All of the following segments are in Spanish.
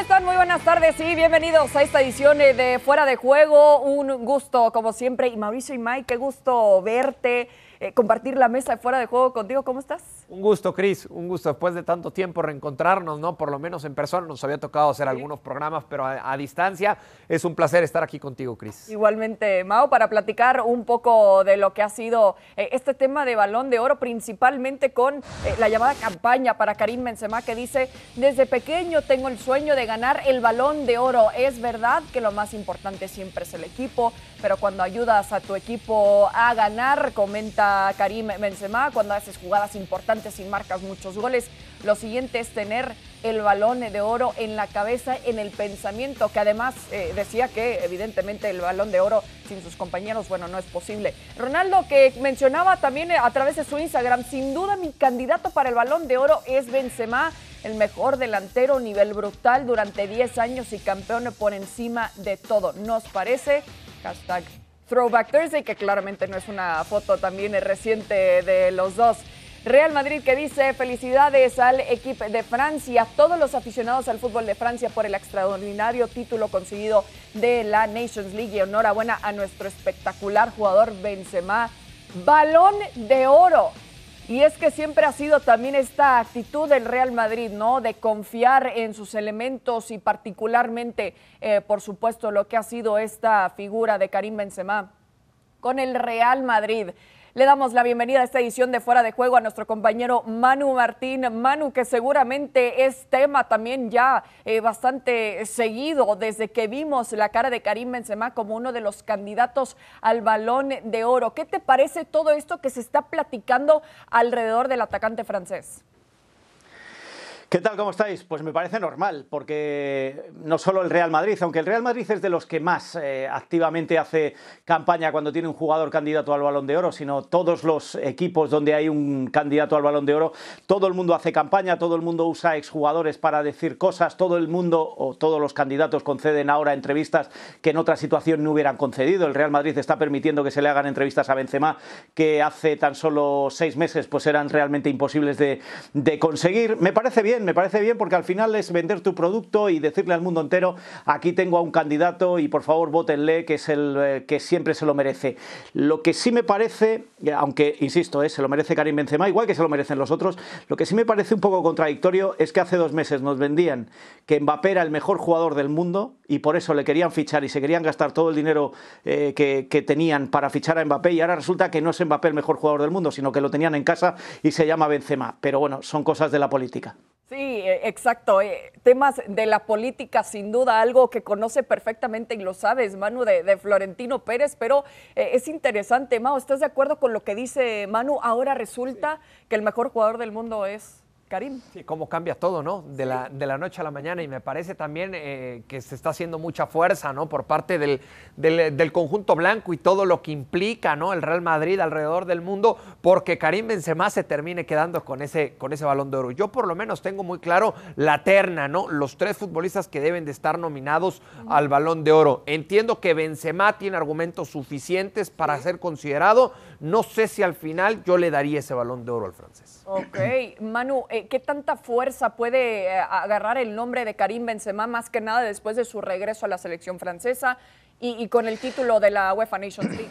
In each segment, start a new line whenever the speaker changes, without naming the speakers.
están? Muy buenas tardes y bienvenidos a esta edición eh, de Fuera de Juego. Un gusto, como siempre. Y Mauricio y Mike, qué gusto verte. Eh, compartir la mesa de fuera de juego contigo. ¿Cómo estás?
Un gusto, Cris, un gusto después de tanto tiempo reencontrarnos, ¿no? Por lo menos en persona nos había tocado hacer algunos programas, pero a, distancia es un placer estar aquí contigo, Cris.
Igualmente, Mao, para platicar un poco de lo que ha sido eh, este tema de balón de oro, principalmente con eh, la llamada campaña para Karim Benzema, que dice, desde pequeño tengo el sueño de ganar el balón de oro. Es verdad que lo más importante siempre es el equipo, pero cuando ayudas a tu equipo a ganar, comenta Karim Benzema, cuando haces jugadas importantes y marcas muchos goles. Lo siguiente es tener el balón de oro en la cabeza, en el pensamiento, que además eh, decía que evidentemente el balón de oro sin sus compañeros, bueno, no es posible. Ronaldo, que mencionaba también a través de su Instagram, sin duda mi candidato para el balón de oro es Benzema, el mejor delantero, nivel brutal durante 10 años y campeón por encima de todo. ¿Nos parece? Hashtag Throwback Thursday, que claramente no es una foto también reciente de los dos. Real Madrid que dice felicidades al equipo de Francia, todos los aficionados al fútbol de Francia por el extraordinario título conseguido de la Nations League y enhorabuena a nuestro espectacular jugador Benzema. Balón de oro. Y es que siempre ha sido también esta actitud del Real Madrid, ¿no? De confiar en sus elementos y particularmente, eh, por supuesto, lo que ha sido esta figura de Karim Benzema con el Real Madrid. Le damos la bienvenida a esta edición de Fuera de Juego a nuestro compañero Manu Martín. Manu, que seguramente es tema también ya eh, bastante seguido desde que vimos la cara de Karim Benzema como uno de los candidatos al balón de oro. ¿Qué te parece todo esto que se está platicando alrededor del atacante francés?
¿Qué tal? ¿Cómo estáis? Pues me parece normal, porque no solo el Real Madrid, aunque el Real Madrid es de los que más eh, activamente hace campaña cuando tiene un jugador candidato al balón de oro, sino todos los equipos donde hay un candidato al balón de oro, todo el mundo hace campaña, todo el mundo usa exjugadores para decir cosas, todo el mundo o todos los candidatos conceden ahora entrevistas que en otra situación no hubieran concedido. El Real Madrid está permitiendo que se le hagan entrevistas a Benzema que hace tan solo seis meses pues eran realmente imposibles de, de conseguir. Me parece bien me parece bien porque al final es vender tu producto y decirle al mundo entero, aquí tengo a un candidato y por favor votenle, que es el eh, que siempre se lo merece. Lo que sí me parece, aunque insisto, eh, se lo merece Karim Benzema, igual que se lo merecen los otros, lo que sí me parece un poco contradictorio es que hace dos meses nos vendían que Mbappé era el mejor jugador del mundo y por eso le querían fichar y se querían gastar todo el dinero eh, que, que tenían para fichar a Mbappé y ahora resulta que no es Mbappé el mejor jugador del mundo, sino que lo tenían en casa y se llama Benzema. Pero bueno, son cosas de la política.
Sí, eh, exacto. Eh, temas de la política, sin duda, algo que conoce perfectamente y lo sabes, Manu, de, Florentino Pérez, pero eh, es interesante, Manu, ¿estás de acuerdo con lo que dice Manu? Ahora resulta que el mejor jugador del mundo es Karim.
Sí, cómo cambia todo, ¿no? De, la, de la noche a la mañana y me parece también eh, que se está haciendo mucha fuerza, ¿no? Por parte del, del, conjunto blanco y todo lo que implica, ¿no? El Real Madrid alrededor del mundo, porque Karim Benzema se termine quedando con ese, con ese balón de oro. Yo por lo menos tengo muy claro la terna, ¿no? Los tres futbolistas que deben de estar nominados al balón de oro. Entiendo que Benzema tiene argumentos suficientes para ser considerado. No sé si al final yo le daría ese balón de oro al francés.
Ok, Manu, eh, ¿qué tanta fuerza puede eh, agarrar el nombre de Karim Benzema, más que nada después de su regreso a la selección francesa y, y con el título de la UEFA Nations League?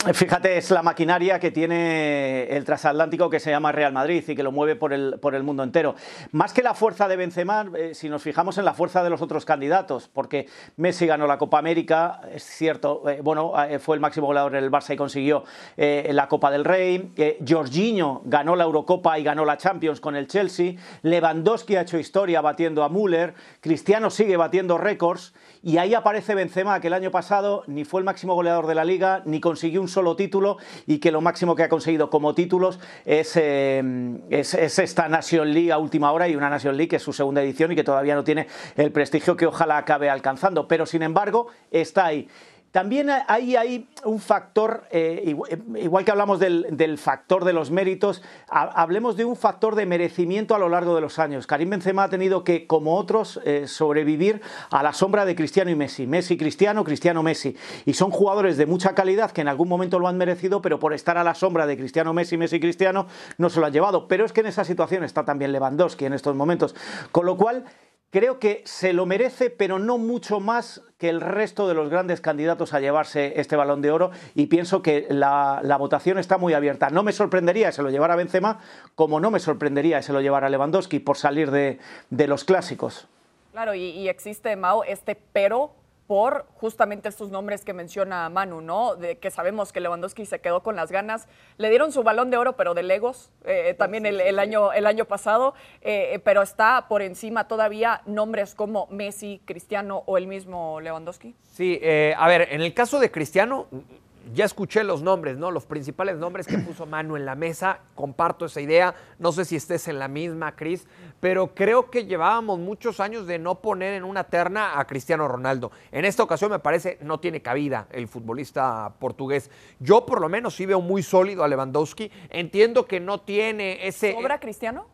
Fíjate, es la maquinaria que tiene el transatlántico que se llama Real Madrid y que lo mueve por el, por el mundo entero. Más que la fuerza de Benzema, eh, si nos fijamos en la fuerza de los otros candidatos, porque Messi ganó la Copa América, es cierto, eh, bueno, eh, fue el máximo goleador en el Barça y consiguió la Copa del Rey. Jorginho ganó la Eurocopa y ganó la Champions con el Chelsea. Lewandowski ha hecho historia batiendo a Müller. Cristiano sigue batiendo récords. Y ahí aparece Benzema, que el año pasado ni fue el máximo goleador de la liga, ni consiguió un solo título, y que lo máximo que ha conseguido como títulos es, eh, es, esta Nation League a última hora y una Nation League que es su segunda edición y que todavía no tiene el prestigio que ojalá acabe alcanzando. Pero sin embargo, está ahí. También hay un factor, eh, eh, igual que hablamos del, factor de los méritos, hablemos de un factor de merecimiento a lo largo de los años. Karim Benzema ha tenido que, como otros, eh, sobrevivir a la sombra de Cristiano y Messi. Messi, Cristiano, Cristiano, Messi. Y son jugadores de mucha calidad que en algún momento lo han merecido, pero por estar a la sombra de Cristiano, Messi, Messi, Cristiano, no se lo han llevado. Pero es que en esa situación está también Lewandowski en estos momentos. Con lo cual, creo que se lo merece, pero no mucho más que el resto de los grandes candidatos a llevarse este balón de oro y pienso que la, votación está muy abierta. No me sorprendería que se lo llevara Benzema, como no me sorprendería que se lo llevara Lewandowski por salir de, los clásicos.
Claro, y, y existe, Mao, este pero por justamente estos nombres que menciona Manu, ¿no? De que sabemos que Lewandowski se quedó con las ganas. Le dieron su balón de oro, pero de Legos, eh, también el, año, el año pasado, eh, pero está por encima todavía nombres como Messi, Cristiano o el mismo Lewandowski.
Sí, eh, a ver, en el caso de Cristiano, ya escuché los nombres, ¿no? Los principales nombres que puso Manu en la mesa. Comparto esa idea. No sé si estés en la misma, Cris, pero creo que llevábamos muchos años de no poner en una terna a Cristiano Ronaldo. En esta ocasión me parece no tiene cabida el futbolista portugués. Yo por lo menos sí veo muy sólido a Lewandowski. Entiendo que no tiene ese.
¿Sobra Cristiano?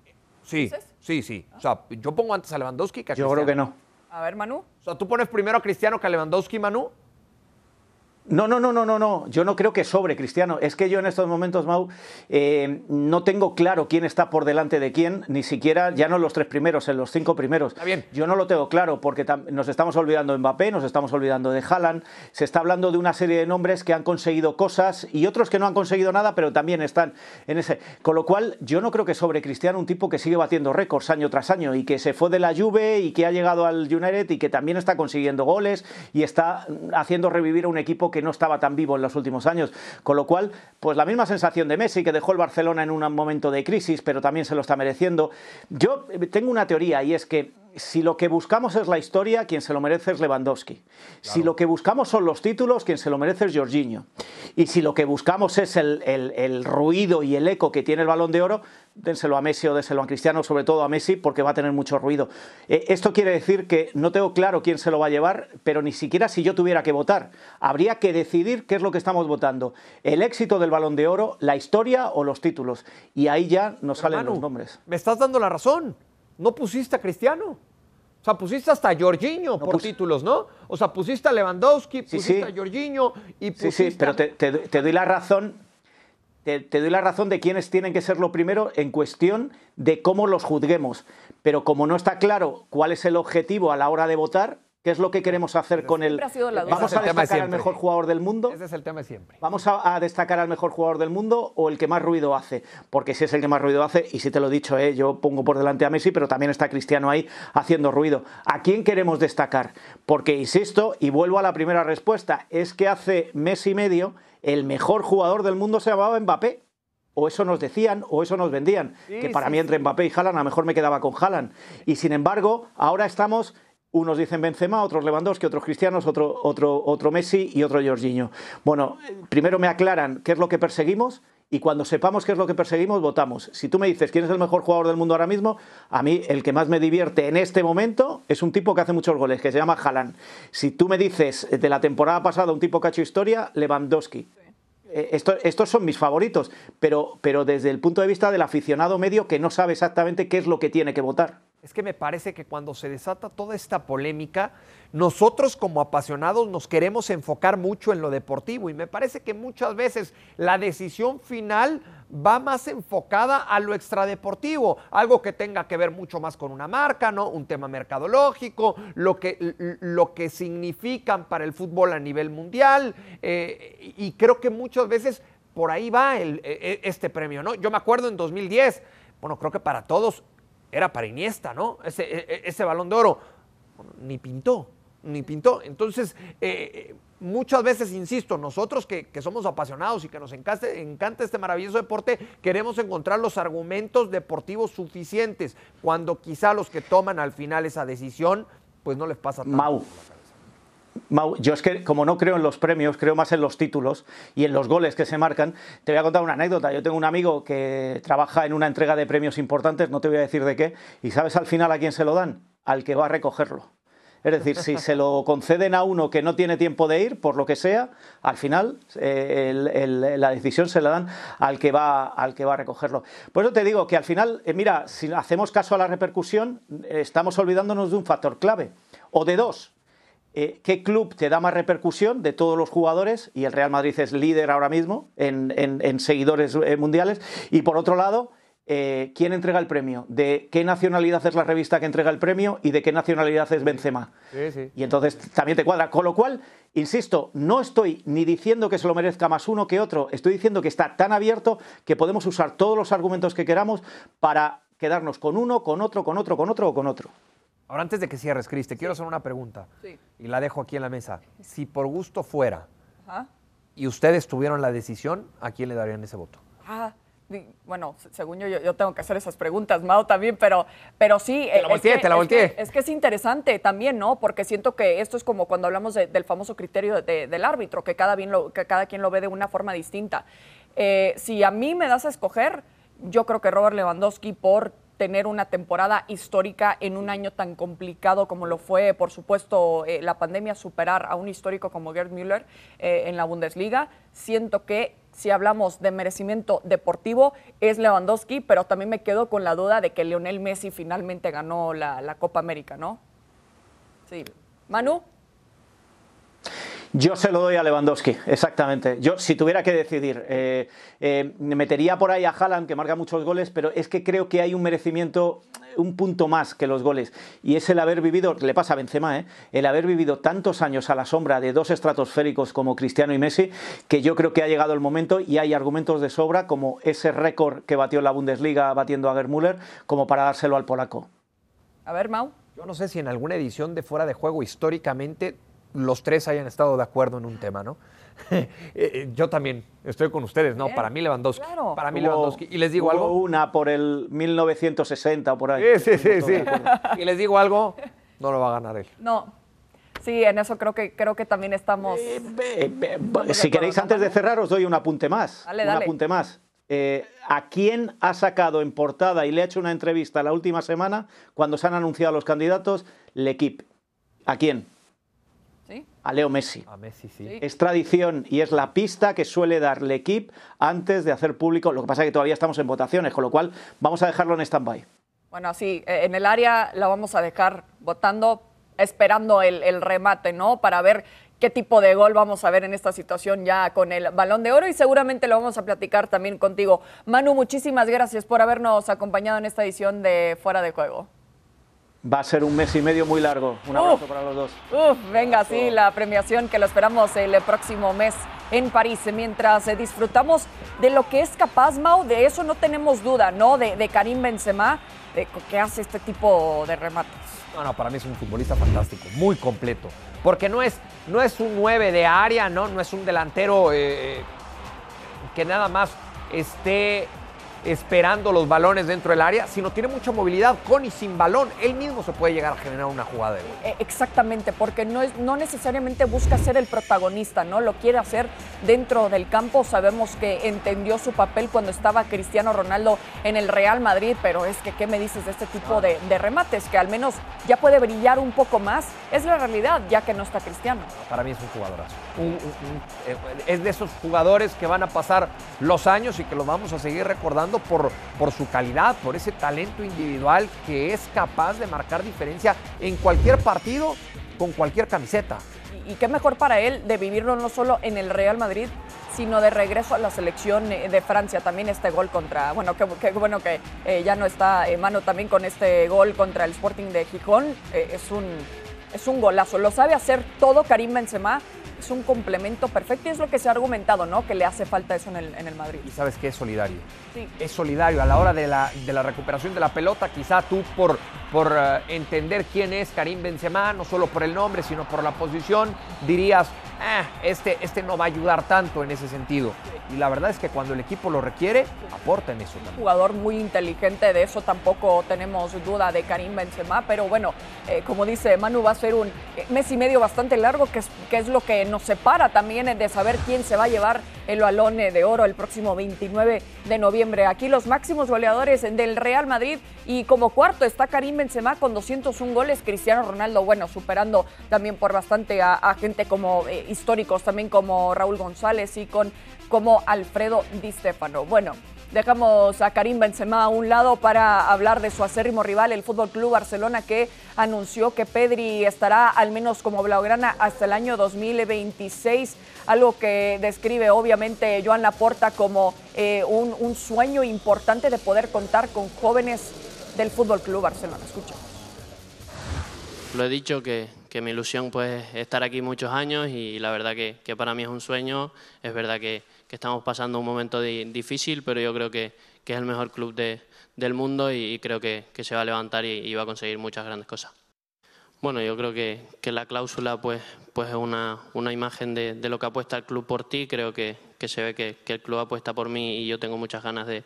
Sí, sí, sí. O sea, yo pongo antes a Lewandowski que a
Cristiano. Yo creo que no.
A ver, Manu.
O sea, tú pones primero a Cristiano que a Lewandowski, Manu.
No, no, no, no, no, no. Yo no creo que sobre Cristiano. Es que yo en estos momentos, Mau, eh, no tengo claro quién está por delante de quién, ni siquiera ya no en los tres primeros, en los cinco primeros.
Está bien.
Yo no lo tengo claro porque nos estamos olvidando de Mbappé, nos estamos olvidando de Haaland. Se está hablando de una serie de nombres que han conseguido cosas y otros que no han conseguido nada, pero también están en ese. Con lo cual, yo no creo que sobre Cristiano un tipo que sigue batiendo récords año tras año y que se fue de la Juve y que ha llegado al United y que también está consiguiendo goles y está haciendo revivir a un equipo que no estaba tan vivo en los últimos años. Con lo cual, pues la misma sensación de Messi, que dejó el Barcelona en un momento de crisis, pero también se lo está mereciendo. Yo eh, tengo una teoría y es que si lo que buscamos es la historia, quien se lo merece es Lewandowski. Si lo que buscamos son los títulos, quien se lo merece es Jorginho. Y si lo que buscamos es el, ruido y el eco que tiene el balón de oro, dénselo a Messi o déselo a Cristiano, sobre todo a Messi, porque va a tener mucho ruido. Eh, esto quiere decir que no tengo claro quién se lo va a llevar, pero ni siquiera si yo tuviera que votar. Habría que decidir qué es lo que estamos votando. El éxito del balón de oro, la historia o los títulos. Y ahí ya nos salen los nombres.
Me estás dando la razón no pusiste a Cristiano. O sea, pusiste hasta a Jorginho por títulos, ¿no? O sea, pusiste a Lewandowski, pusiste a Jorginho y pusiste...
Sí, sí, pero te, doy la razón te, doy la razón de quiénes tienen que ser lo primero en cuestión de cómo los juzguemos. Pero como no está claro cuál es el objetivo a la hora de votar, ¿Qué es lo que queremos hacer con el... ¿Vamos a destacar al mejor jugador del mundo?
Ese es el tema de siempre.
¿Vamos a, destacar al mejor jugador del mundo o el que más ruido hace? Porque si es el que más ruido hace, y si te lo he dicho, ¿eh? yo pongo por delante a Messi, pero también está Cristiano ahí haciendo ruido. ¿A quién queremos destacar? Porque, insisto, y vuelvo a la primera respuesta, es que hace mes y medio el mejor jugador del mundo se llamaba Mbappé o eso nos decían, o eso nos vendían, que para mí entre Mbappé y Haaland a lo mejor me quedaba con Haaland. Y sin embargo, ahora estamos unos dicen Benzema, otros Lewandowski, otros Cristianos, otro, otro, otro Messi y otro Jorginho. Bueno, primero me aclaran qué es lo que perseguimos y cuando sepamos qué es lo que perseguimos, votamos. Si tú me dices quién es el mejor jugador del mundo ahora mismo, a mí el que más me divierte en este momento es un tipo que hace muchos goles, que se llama Haaland. Si tú me dices de la temporada pasada un tipo que ha hecho historia, Lewandowski. Eh, estos son mis favoritos, pero, pero desde el punto de vista del aficionado medio que no sabe exactamente qué es lo que tiene que votar
es que me parece que cuando se desata toda esta polémica, nosotros como apasionados nos queremos enfocar mucho en lo deportivo y me parece que muchas veces la decisión final va más enfocada a lo extradeportivo, algo que tenga que ver mucho más con una marca, ¿no? Un tema mercadológico, lo que, lo que significan para el fútbol a nivel mundial eh, y creo que muchas veces por ahí va e, e, este premio, ¿no? Yo me acuerdo en 2010, bueno, creo que para todos era para Iniesta, ¿no? Ese, e, e, ese balón de oro ni pintó, ni pintó. Entonces, eh, muchas veces, insisto, nosotros que, somos apasionados y que nos encanta, este maravilloso deporte, queremos encontrar los argumentos deportivos suficientes, cuando quizá los que toman al final esa decisión, pues no les pasa tanto.
Mau. Mau, yo es que como no creo en los premios, creo más en los títulos y en los goles que se marcan. Te voy a contar una anécdota. Yo tengo un amigo que trabaja en una entrega de premios importantes, no te voy a decir de qué, y ¿sabes al final a quién se lo dan? Al que va a recogerlo. Es decir, si se lo conceden a uno que no tiene tiempo de ir, por lo que sea, al final eh, la decisión se la dan al que, va, al que va a recogerlo. Por eso te digo que al final, eh, mira, si hacemos caso a la repercusión, estamos olvidándonos de un factor clave, o de dos. Eh, qué club te da más repercusión de todos los jugadores, y el Real Madrid es líder ahora mismo en, seguidores eh, mundiales, y por otro lado, eh, quién entrega el premio, de qué nacionalidad es la revista que entrega el premio y de qué nacionalidad es Benzema.
Sí, sí.
Y entonces también te cuadra. Con lo cual, insisto, no estoy ni diciendo que se lo merezca más uno que otro, estoy diciendo que está tan abierto que podemos usar todos los argumentos que queramos para quedarnos con uno, con otro, con otro, con otro o con otro.
Ahora, antes de que cierres, Cris, te quiero hacer una pregunta.
Sí.
Y la dejo aquí en la mesa. Si por gusto fuera
Ajá.
y ustedes tuvieron la decisión, ¿a quién le darían ese voto?
Ah, bueno, se- según yo, yo, tengo que hacer esas preguntas, Mao también, pero, pero sí.
Te la volteé,
es que,
te la
es
volteé.
que- Es que es interesante también, ¿no? Porque siento que esto es como cuando hablamos de- del famoso criterio de- del árbitro, que cada, bien lo- que cada quien lo ve de una forma distinta. Eh, si a mí me das a escoger, yo creo que Robert Lewandowski por tener una temporada histórica en un año tan complicado como lo fue, por supuesto, eh, la pandemia, superar a un histórico como Gerd Müller eh, en la Bundesliga. Siento que si hablamos de merecimiento deportivo es Lewandowski, pero también me quedo con la duda de que Lionel Messi finalmente ganó la, la Copa América, ¿no? Sí. Manu,
Yo se lo doy a Lewandowski, exactamente. Yo, si tuviera que decidir, eh, eh, metería por ahí a Haaland, que marca muchos goles, pero es que creo que hay un merecimiento, un punto más que los goles. Y es el haber vivido, le pasa a Benzema, ¿eh? el haber vivido tantos años a la sombra de dos estratosféricos como Cristiano y Messi, que yo creo que ha llegado el momento y hay argumentos de sobra, como ese récord que batió en la Bundesliga batiendo a Gerd Müller, como para dárselo al polaco.
a ver, Mau.
Yo no sé si en alguna edición de Fuera de Juego históricamente los tres hayan estado de acuerdo en un tema, ¿no? Eh, eh, Yo también estoy con ustedes, ¿no?
Bien,
Para mí Lewandowski.
claro.
Para mí
Hubo-
Lewandowski. Y les digo
hubo
algo.
una por el 1960 o por ahí.
Sí, sí, sí. Y les digo algo, no lo va a ganar él.
No. Sí, en eso creo que, creo que también estamos.
Eh, eh, eh, si queréis, antes de cerrar, os doy un apunte más.
Dale,
un
dale.
apunte más. Eh, ¿A quién ha sacado en portada y le ha hecho una entrevista la última semana cuando se han anunciado los candidatos? L'Equipe. ¿A quién? A Leo Messi.
A Messi sí.
Es tradición y es la pista que suele dar L'Equipe antes de hacer público. Lo que pasa es que todavía estamos en votaciones, con lo cual vamos a dejarlo en stand-by.
Bueno, sí, eh, en el área la vamos a dejar votando, esperando el, el remate, ¿no? Para ver qué tipo de gol vamos a ver en esta situación ya con el balón de oro y seguramente lo vamos a platicar también contigo. Manu, muchísimas gracias por habernos acompañado en esta edición de Fuera de Juego.
Va a ser un mes y medio muy largo. Un abrazo
Uf.
para los dos.
Uf, venga, sí, la premiación que lo esperamos el próximo mes en París, mientras eh, disfrutamos de lo que es capaz, Mau, de eso no tenemos duda, ¿no? De, de Karim Benzema, de que hace este tipo de remates.
No, no, para mí es un futbolista fantástico, muy completo. Porque no es, no es un 9 de área, ¿no? No es un delantero eh, que nada más esté esperando los balones dentro del área, sino tiene mucha movilidad con y sin balón. Él mismo se puede llegar a generar una jugada de gol.
Eh, Exactamente, porque no, es, no necesariamente busca ser el protagonista, ¿no? Lo quiere hacer dentro del campo. Sabemos que entendió su papel cuando estaba Cristiano Ronaldo en el Real Madrid, pero es que, ¿qué me dices de este tipo de, de remates? Que al menos ya puede brillar un poco más. Es la realidad, ya que no está Cristiano.
Para mí es un jugadorazo. Un- un- un- eh, es de esos jugadores que van a pasar los años y que los vamos a seguir recordando por, por su calidad, por ese talento individual que es capaz de marcar diferencia en cualquier partido con cualquier camiseta.
Y, qué mejor para él de vivirlo no solo en el Real Madrid, sino de regreso a la selección eh, de Francia. También este gol contra, bueno, qué, bueno que eh, ya no está en mano también con este gol contra el Sporting de Gijón. Eh, es, un, es un golazo. Lo sabe hacer todo Karim Benzema. Es un complemento perfecto y es lo que se ha argumentado, ¿no? Que le hace falta eso en el, en el Madrid.
Y sabes que es solidario.
Sí.
Es solidario a la hora de la, de la recuperación de la pelota. Quizá tú por, por eh, entender quién es Karim Benzema, no solo por el nombre, sino por la posición, dirías, "Ah, este, este no va a ayudar tanto en ese sentido. Y la verdad es que cuando el equipo lo requiere, aporta en eso también.
jugador muy inteligente, de eso tampoco tenemos duda de Karim Benzema, pero bueno, eh, como dice Manu, va a ser un eh, mes y medio bastante largo, que es, que es lo que nos separa también de saber quién se va a llevar el balón de oro el próximo 29 de noviembre. Aquí los máximos goleadores del Real Madrid y como cuarto está Karim Benzema con 201 goles, Cristiano Ronaldo, bueno, superando también por bastante a, a gente como eh, históricos, también como Raúl González y con como Alfredo Di Stefano. Bueno, Dejamos a Karim Benzema a un lado para hablar de su acérrimo rival, el Fútbol Club Barcelona, que anunció que Pedri estará al menos como blaugrana hasta el año 2026, algo que describe obviamente Joan Laporta como eh, un, un, sueño importante de poder contar con jóvenes del Fútbol Club Barcelona. Escuchamos.
Lo he dicho que, mi ilusión pues es estar aquí muchos años y la verdad que, para mí es un sueño. Es verdad que estamos pasando un momento difícil, pero yo creo que, es el mejor club de, del mundo y, creo que, se va a levantar y, va a conseguir muchas grandes cosas. Bueno, yo creo que, la cláusula pues, pues es una, una imagen de, de, lo que apuesta el club por ti. Creo que se ve que, el club apuesta por mí y yo tengo muchas ganas de,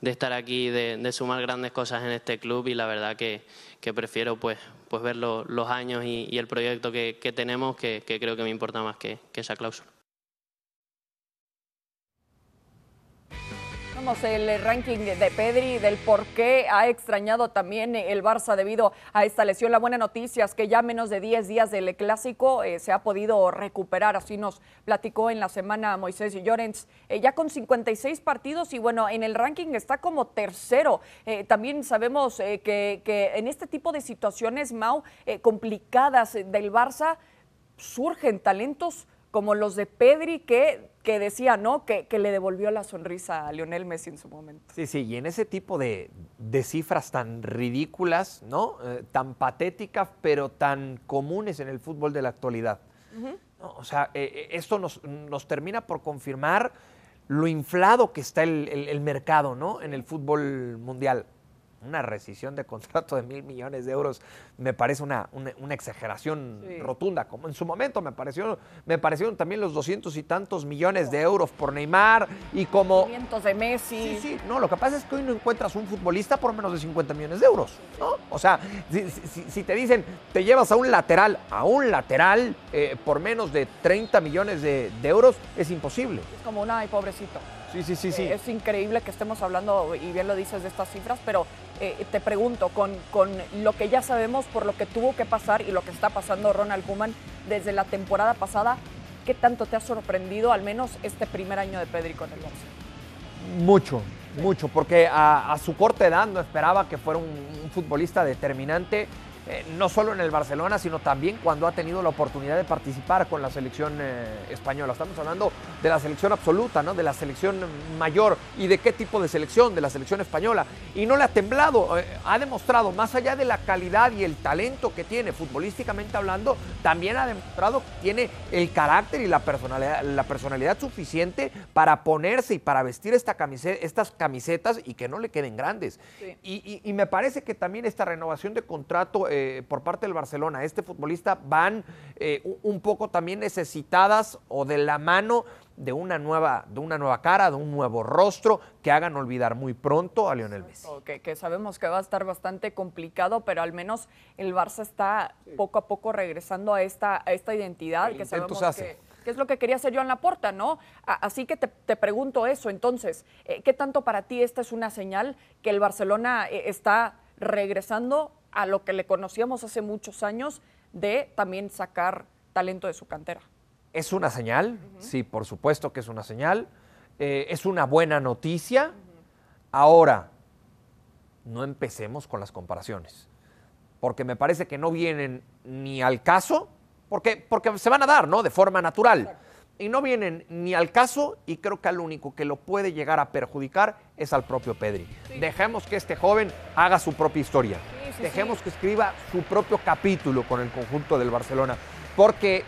de estar aquí, de, de, sumar grandes cosas en este club y la verdad que, que prefiero pues, pues ver lo, los años y, y, el proyecto que, que tenemos que, que creo que me importa más que, que esa cláusula.
El ranking de Pedri, del por qué ha extrañado también el Barça debido a esta lesión. La buena noticia es que ya menos de 10 días del clásico eh, se ha podido recuperar, así nos platicó en la semana Moisés y Llorens, eh, ya con 56 partidos y bueno, en el ranking está como tercero. Eh, también sabemos que, en este tipo de situaciones, Mau, complicadas del Barça, surgen talentos como los de Pedri que que decía, ¿no? Que, que, le devolvió la sonrisa a Lionel Messi en su momento.
Sí, sí, y en ese tipo de, de cifras tan ridículas, ¿no? Eh, tan patéticas, pero tan comunes en el fútbol de la actualidad. Uh -huh. ¿no? O sea, eh, esto nos, nos, termina por confirmar lo inflado que está el, el, el mercado, ¿no? En el fútbol mundial una rescisión de contrato de mil millones de euros me parece una, una, una exageración sí. rotunda, como en su momento me pareció, me parecieron también los doscientos y tantos millones de euros por Neymar y como...
de Messi.
Sí, sí, no, lo que pasa es que hoy no encuentras un futbolista por menos de 50 millones de euros, ¿no? O sea, si, si, si te dicen, te llevas a un lateral, a un lateral eh, por menos de 30 millones de, de euros, es imposible.
Es como una, ay, pobrecito.
Sí, sí, sí, sí.
Eh, es increíble que estemos hablando, y bien lo dices, de estas cifras, pero eh, te pregunto, con, con, lo que ya sabemos, por lo que tuvo que pasar y lo que está pasando Ronald Koeman desde la temporada pasada, ¿qué tanto te ha sorprendido, al menos este primer año de Pedri con el Barça?
Mucho, sí. mucho, porque a, a, su corta edad no esperaba que fuera un, un futbolista determinante eh, no solo en el Barcelona, sino también cuando ha tenido la oportunidad de participar con la selección eh, española. Estamos hablando de la selección absoluta, ¿no? de la selección mayor y de qué tipo de selección, de la selección española. Y no le ha temblado, eh, ha demostrado, más allá de la calidad y el talento que tiene futbolísticamente hablando, también ha demostrado que tiene el carácter y la personalidad, la personalidad suficiente para ponerse y para vestir esta camiseta, estas camisetas y que no le queden grandes. Sí. Y, y, y me parece que también esta renovación de contrato eh, por parte del Barcelona, este futbolista van eh, un poco también necesitadas o de la mano de una nueva, de una nueva cara, de un nuevo rostro que hagan olvidar muy pronto a Lionel Messi.
Que, que sabemos que va a estar bastante complicado, pero al menos el Barça está sí. poco a poco regresando a esta, a esta identidad
el
que sabemos
hace.
que que es lo que quería hacer Joan Laporta, ¿no? Así que te, te pregunto eso, entonces, eh, ¿qué tanto para ti esta es una señal que el Barcelona está regresando a lo que le conocíamos hace muchos años de también sacar talento de su cantera?
Es una señal, uh -huh. sí, por supuesto que es una señal, eh, es una buena noticia. Uh -huh. Ahora, no empecemos con las comparaciones, porque me parece que no vienen ni al caso porque, porque se van a dar, ¿no? De forma natural. Exacto. Y no vienen ni al caso y creo que al único que lo puede llegar a perjudicar es al propio Pedri. Sí. Dejemos que este joven haga su propia historia. Dejemos que escriba su propio capítulo con el conjunto del Barcelona. Porque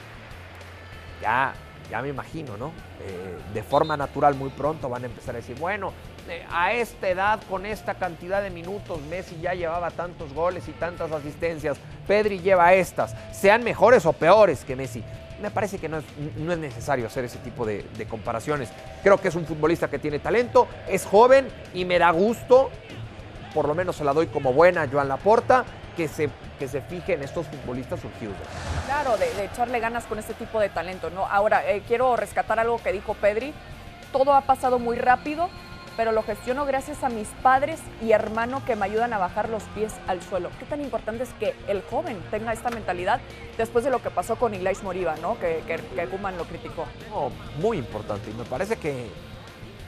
ya, ya me imagino, ¿no? Eh, de forma natural muy pronto van a empezar a decir, bueno, eh, a esta edad, con esta cantidad de minutos, Messi ya llevaba tantos goles y tantas asistencias, Pedri lleva estas, sean mejores o peores que Messi. Me parece que no es, necesario hacer ese tipo de, comparaciones. Creo que es un futbolista que tiene talento, es joven y me da gusto, por lo menos se la doy como buena a Joan Laporta, que se, que se fije en estos futbolistas surgidos.
Claro, de, de echarle ganas con este tipo de talento. ¿no? Ahora, eh, quiero rescatar algo que dijo Pedri. Todo ha pasado muy rápido, pero lo gestiono gracias a mis padres y hermano que me ayudan a bajar los pies al suelo. Qué tan importante es que el joven tenga esta mentalidad después de lo que pasó con Ilais Moriba, ¿no? Que, que, que Kuman lo criticó.
No, muy importante y me parece que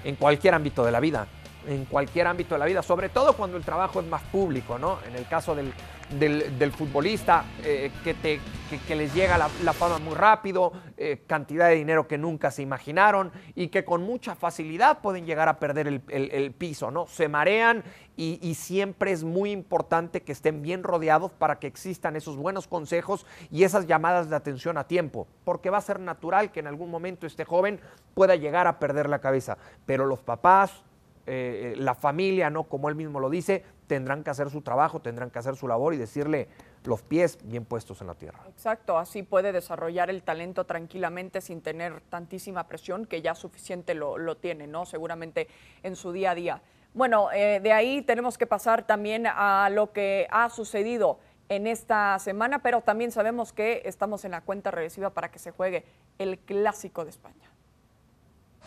en cualquier ámbito de la vida en cualquier ámbito de la vida, sobre todo cuando el trabajo es más público, ¿no? En el caso del, del, futbolista, eh, que, te, que, les llega la, fama muy rápido, eh, cantidad de dinero que nunca se imaginaron y que con mucha facilidad pueden llegar a perder el, piso, ¿no? Se marean y, y, siempre es muy importante que estén bien rodeados para que existan esos buenos consejos y esas llamadas de atención a tiempo, porque va a ser natural que en algún momento este joven pueda llegar a perder la cabeza, pero los papás, eh, la familia, ¿no? Como él mismo lo dice, tendrán que hacer su trabajo, tendrán que hacer su labor y decirle los pies bien puestos en la tierra.
Exacto, así puede desarrollar el talento tranquilamente sin tener tantísima presión que ya suficiente lo, tiene, ¿no? Seguramente en su día a día. Bueno, eh, de ahí tenemos que pasar también a lo que ha sucedido en esta semana, pero también sabemos que estamos en la cuenta regresiva para que se juegue el clásico de España.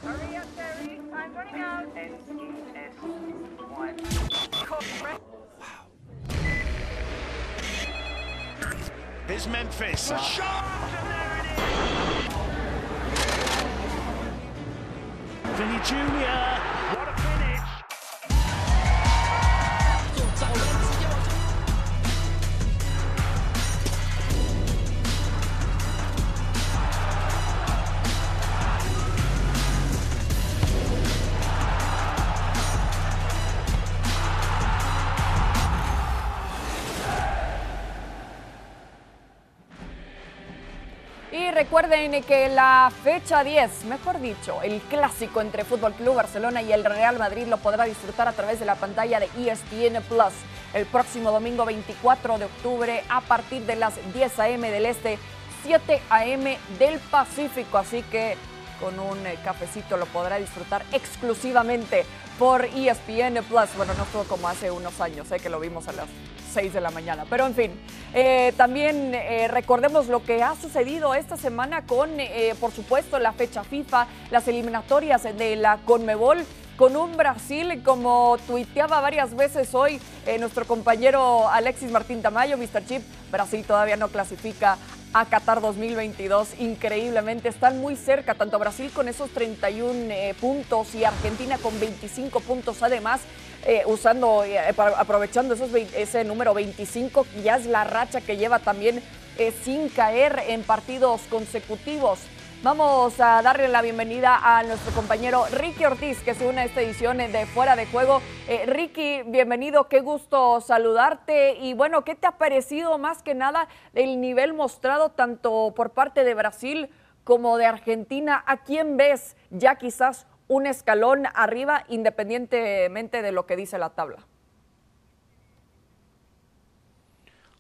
Hurry up, Terry. Time's running out. N-E-S one. Wow. Here's Memphis. A shot! Vinny Jr. recuerden que la fecha 10, mejor dicho, el clásico entre Fútbol Club Barcelona y el Real Madrid lo podrá disfrutar a través de la pantalla de ESPN Plus el próximo domingo 24 de octubre a partir de las 10 a.m. del Este, 7 a.m. del Pacífico. Así que con un eh, cafecito lo podrá disfrutar exclusivamente por ESPN Plus. Bueno, no fue como hace unos años, sé que lo vimos a las 6 de la mañana. Pero en fin, eh, también eh, recordemos lo que ha sucedido esta semana con, por supuesto, la fecha FIFA, las eliminatorias de la Conmebol con un Brasil, como tuiteaba varias veces hoy nuestro compañero Alexis Martín Tamayo, Mr. Chip, Brasil todavía no clasifica a Qatar 2022. Increíblemente, están muy cerca, tanto Brasil con esos 31 eh, puntos y Argentina con 25 puntos además. Eh, usando, eh, aprovechando esos, ese número 25, ya es la racha que lleva también sin caer en partidos consecutivos. Vamos a darle la bienvenida a nuestro compañero Ricky Ortiz, que se une a esta edición de Fuera de Juego. Eh, Ricky, bienvenido, qué gusto saludarte. Y bueno, ¿qué te ha parecido más que nada el nivel mostrado tanto por parte de Brasil como de Argentina? ¿A quién ves ya quizás un escalón arriba independientemente de lo que dice la tabla?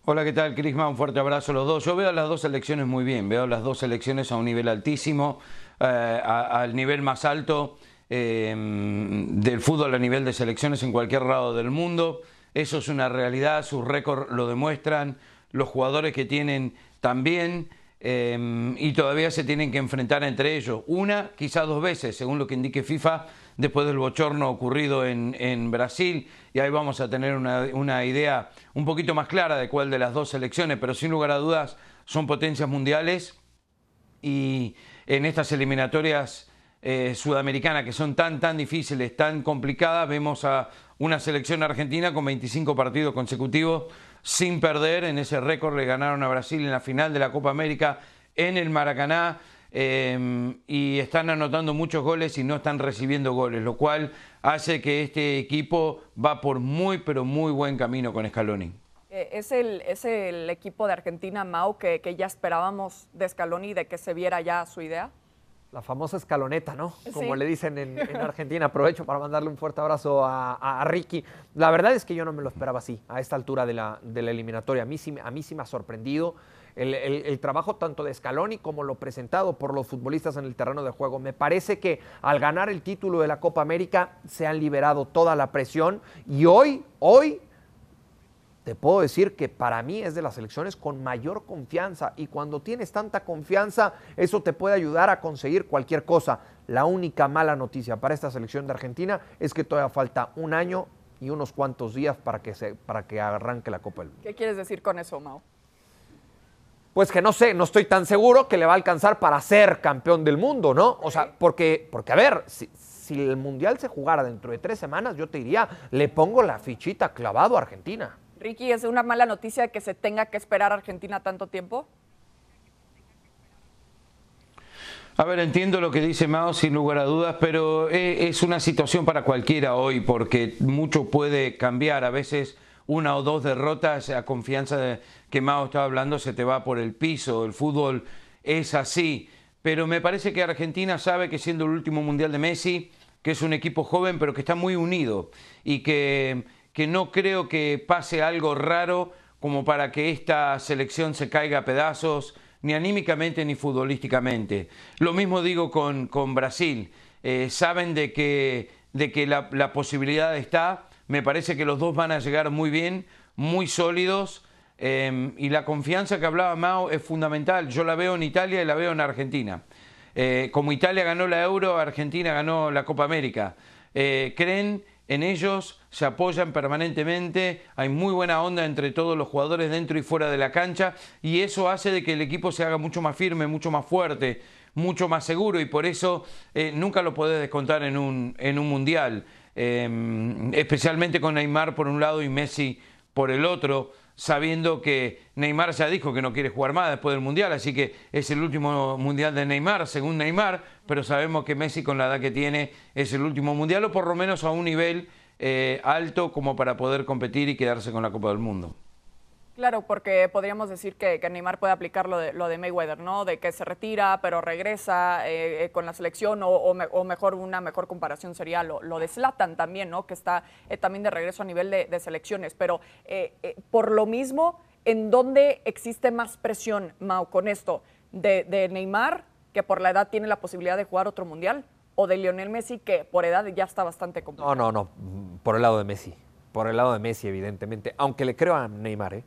Hola, ¿qué tal, Crisma? Un fuerte abrazo a los dos. Yo veo a las dos selecciones muy bien, veo las dos selecciones a un nivel altísimo, eh, al nivel más alto eh, del fútbol a nivel de selecciones en cualquier lado del mundo. Eso es una realidad, sus récords lo demuestran, los jugadores que tienen también. Eh, y todavía se tienen que enfrentar entre ellos. Una, quizá dos veces, según lo que indique FIFA, después del bochorno ocurrido en, Brasil, y ahí vamos a tener una, idea un poquito más clara de cuál de las dos selecciones, pero sin lugar a dudas son potencias mundiales y en estas eliminatorias eh, sudamericanas que son tan, tan difíciles, tan complicadas, vemos a una selección argentina con 25 partidos consecutivos sin perder, en ese récord le ganaron a Brasil en la final de la Copa América en el Maracaná. Em, y están anotando muchos goles y no están recibiendo goles, lo cual hace que este equipo va por muy, pero muy buen camino con Scaloni.
Eh, ¿Es el, ¿Es el equipo de Argentina, Mau, que, que ya esperábamos de Scaloni, de que se viera ya su idea?
La famosa escaloneta, ¿no? Como le dicen en, Argentina. Aprovecho para mandarle un fuerte abrazo a, Ricky. La verdad es que yo no me lo esperaba así, a esta altura de la, de la eliminatoria. A mí, a mí sí me ha sorprendido el, trabajo tanto de Scaloni como lo presentado por los futbolistas en el terreno de juego. Me parece que al ganar el título de la Copa América se han liberado toda la presión y hoy, hoy te puedo decir que para mí es de las elecciones con mayor confianza y cuando tienes tanta confianza eso te puede ayudar a conseguir cualquier cosa. La única mala noticia para esta selección de Argentina es que todavía falta un año y unos cuantos días para que, se, para que arranque la Copa del Mundo.
¿Qué quieres decir con eso, Mao?
pues que no sé, no estoy tan seguro que le va a alcanzar para ser campeón del mundo, ¿no? O sea, porque, porque a ver, si el Mundial se jugara dentro de tres semanas, yo te diría, le pongo la fichita clavado a Argentina.
Ricky, ¿es una mala noticia que se tenga que esperar a Argentina tanto tiempo?
A ver, entiendo lo que dice Mao sin lugar a dudas, pero eh, es una situación para cualquiera hoy porque mucho puede cambiar. A veces una o dos derrotas, a confianza de que Mao estaba hablando se te va por el piso. El fútbol es así. Pero me parece que Argentina sabe que siendo el último mundial de Messi, que es un equipo joven pero que está muy unido y que, que no creo que pase algo raro como para que esta selección se caiga a pedazos ni anímicamente ni futbolísticamente. Lo mismo digo con, con Brasil. Eh, saben de que, de que la, la, posibilidad está. Me parece que los dos van a llegar muy bien, muy sólidos. Eh, y la confianza que hablaba Mao es fundamental. Yo la veo en Italia y la veo en Argentina. Eh, como Italia ganó la Euro, Argentina ganó la Copa América. creen en ellos, se apoyan permanentemente, hay muy buena onda entre todos los jugadores dentro y fuera de la cancha y eso hace de que el equipo se haga mucho más firme, mucho más fuerte, mucho más seguro y por eso eh, nunca lo podés descontar en un, en un mundial, eh, especialmente con Neymar por un lado y Messi por el otro sabiendo que Neymar ya dijo que no quiere jugar más después del Mundial, así que es el último Mundial de Neymar, según Neymar, pero sabemos que Messi con la edad que tiene es el último Mundial o por lo menos a un nivel eh, alto como para poder competir y quedarse con la Copa del Mundo.
Claro, porque podríamos decir que, que, Neymar puede aplicar lo de, lo de Mayweather, ¿no? De que se retira, pero regresa eh, eh, con la selección, o, o, me, o, mejor, una mejor comparación sería lo, lo de Zlatan también, ¿no? Que está eh, también de regreso a nivel de, de selecciones. Pero por lo mismo, ¿en dónde existe más presión, Mau, con esto? ¿De, ¿De Neymar, que por la edad tiene la posibilidad de jugar otro mundial? ¿O de Lionel Messi, que por edad ya está bastante complicado?
No, no, no, por el lado de Messi. Por el lado de Messi, evidentemente. Aunque le creo a Neymar, ¿eh?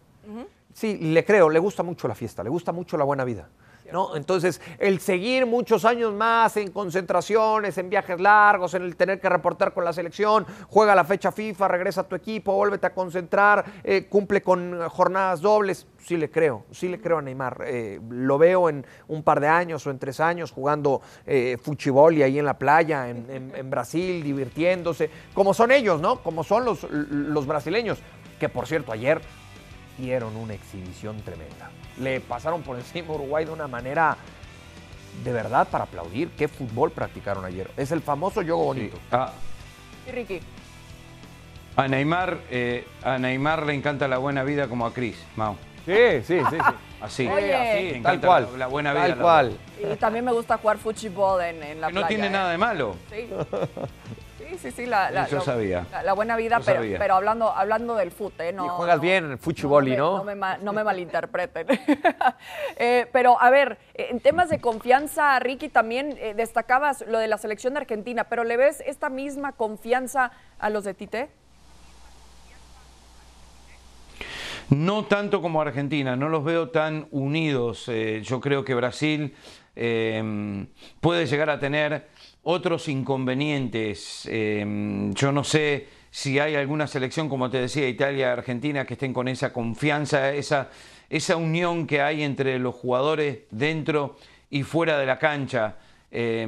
Sí, le creo, le gusta mucho la fiesta, le gusta mucho la buena vida. ¿no? Entonces, el seguir muchos años más en concentraciones, en viajes largos, en el tener que reportar con la selección, juega la fecha FIFA, regresa a tu equipo, vuélvete a concentrar, eh, cumple con jornadas dobles. Sí le creo, sí le creo a Neymar. Eh, lo veo en un par de años o en tres años jugando eh, fuchibol y ahí en la playa, en, en, en, Brasil, divirtiéndose, como son ellos, ¿no? Como son los, los brasileños. Que por cierto, ayer dieron una exhibición tremenda. Le pasaron por encima a Uruguay de una manera de verdad para aplaudir. ¿Qué fútbol practicaron ayer? Es el famoso yogo bonito.
Sí. Ah,
Y Ricky.
a, Neymar, eh, a Neymar le encanta la buena vida como a Cris, Mau.
Sí, sí, sí. sí.
Así,
Oye.
así,
Tal
encanta
cual.
la, la buena vida.
Tal
la-
cual.
Y también me gusta jugar fútbol en, en la
Que no
playa.
tiene
¿eh?
nada de malo.
Sí. Sí, sí, sí, la, la-
Yo
la-
sabía.
La, la buena vida,
Yo
pero,
sabía.
pero hablando, hablando del fútbol, ¿eh? No,
Y juegas
no-
bien en el fútbol,
me-
¿no?
No me, ma- no me malinterpreten. Eh, pero, a ver, en temas de confianza, Ricky, también eh, destacabas lo de la selección de Argentina, pero ¿le ves esta misma confianza a los de Tite?
No tanto como Argentina, no los veo tan unidos. Eh, yo creo que Brasil eh, puede llegar a tener otros inconvenientes. Eh, yo no sé si hay alguna selección, como te decía, Italia, Argentina, que estén con esa confianza, esa, esa unión que hay entre los jugadores dentro y fuera de la cancha. Eh,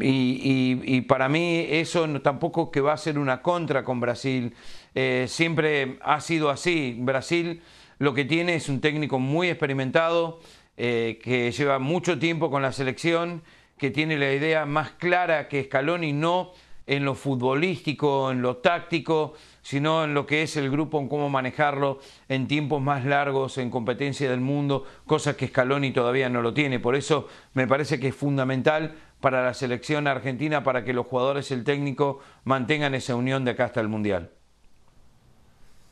y, para mí eso tampoco que va a ser una contra con Brasil. Eh, siempre ha sido así. Brasil lo que tiene es un técnico muy experimentado, eh, que lleva mucho tiempo con la selección, que tiene la idea más clara que Scaloni, no en lo futbolístico, en lo táctico, sino en lo que es el grupo, en cómo manejarlo en tiempos más largos, en competencia del mundo, cosas que Scaloni todavía no lo tiene. Por eso me parece que es fundamental para la selección argentina, para que los jugadores y el técnico mantengan esa unión de acá hasta el Mundial.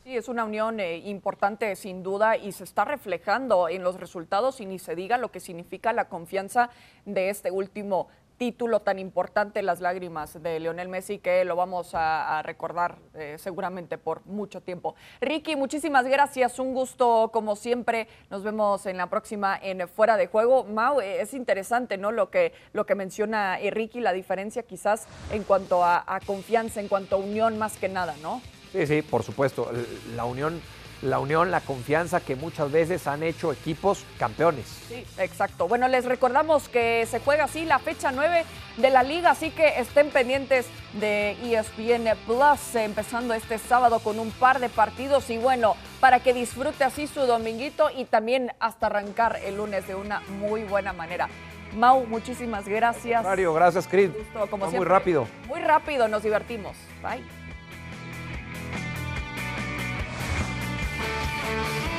Sí, es una unión eh, importante sin duda y se está reflejando en los resultados y ni se diga lo que significa la confianza de este último título tan importante, las lágrimas de Lionel Messi, que lo vamos a, recordar eh, seguramente por mucho tiempo. Ricky, muchísimas gracias, un gusto como siempre. Nos vemos en la próxima en Fuera de Juego. Mau, eh, es interesante, ¿no? Lo que, lo que menciona Ricky, la diferencia quizás en cuanto a, a confianza, en cuanto a unión más que nada, ¿no?
Sí, sí, por supuesto. La unión la unión, la confianza que muchas veces han hecho equipos campeones.
Sí, exacto. Bueno, les recordamos que se juega así la fecha 9 de la liga, así que estén pendientes de ESPN Plus, empezando este sábado con un par de partidos y bueno, para que disfrute así su dominguito y también hasta arrancar el lunes de una muy buena manera. Mau, muchísimas gracias.
Mario, gracias, Chris.
como
muy rápido.
Muy rápido, nos divertimos. Bye. Bye.